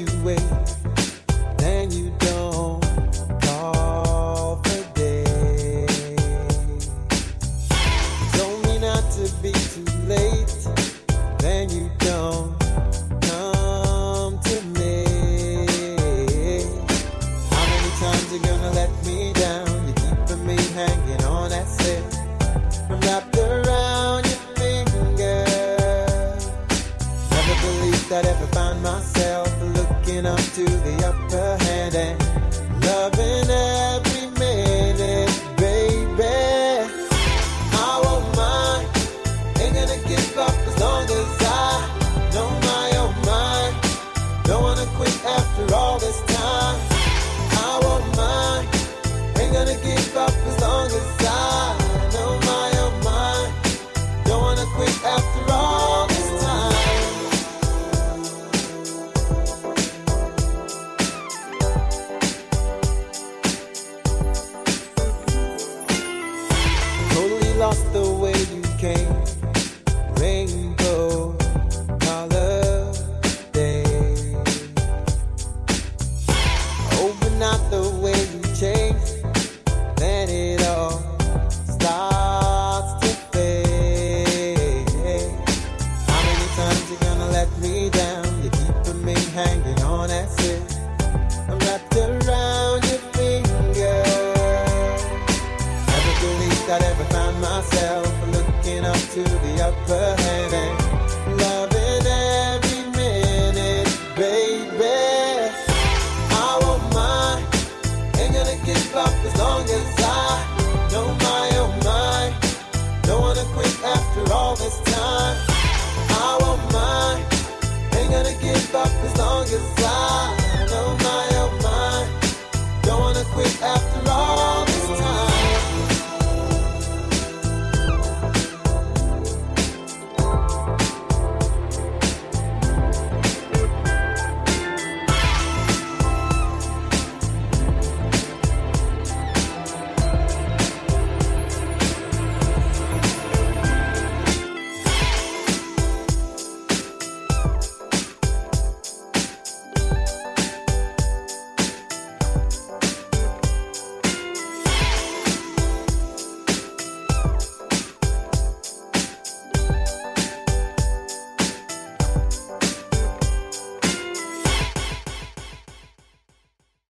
you wait, then you don't call not to be too late, then you don't come to me. How many times you gonna let me down? You're me hanging on that. I'm wrapped around your finger. Never believed I'd ever find myself up to the upper lost the way you came. Rainbow I'd ever find myself looking up to the upper heaven. Loving every minute, baby. I won't mind. Ain't gonna give up as long as I know my, oh mind. Don't wanna quit after all this time.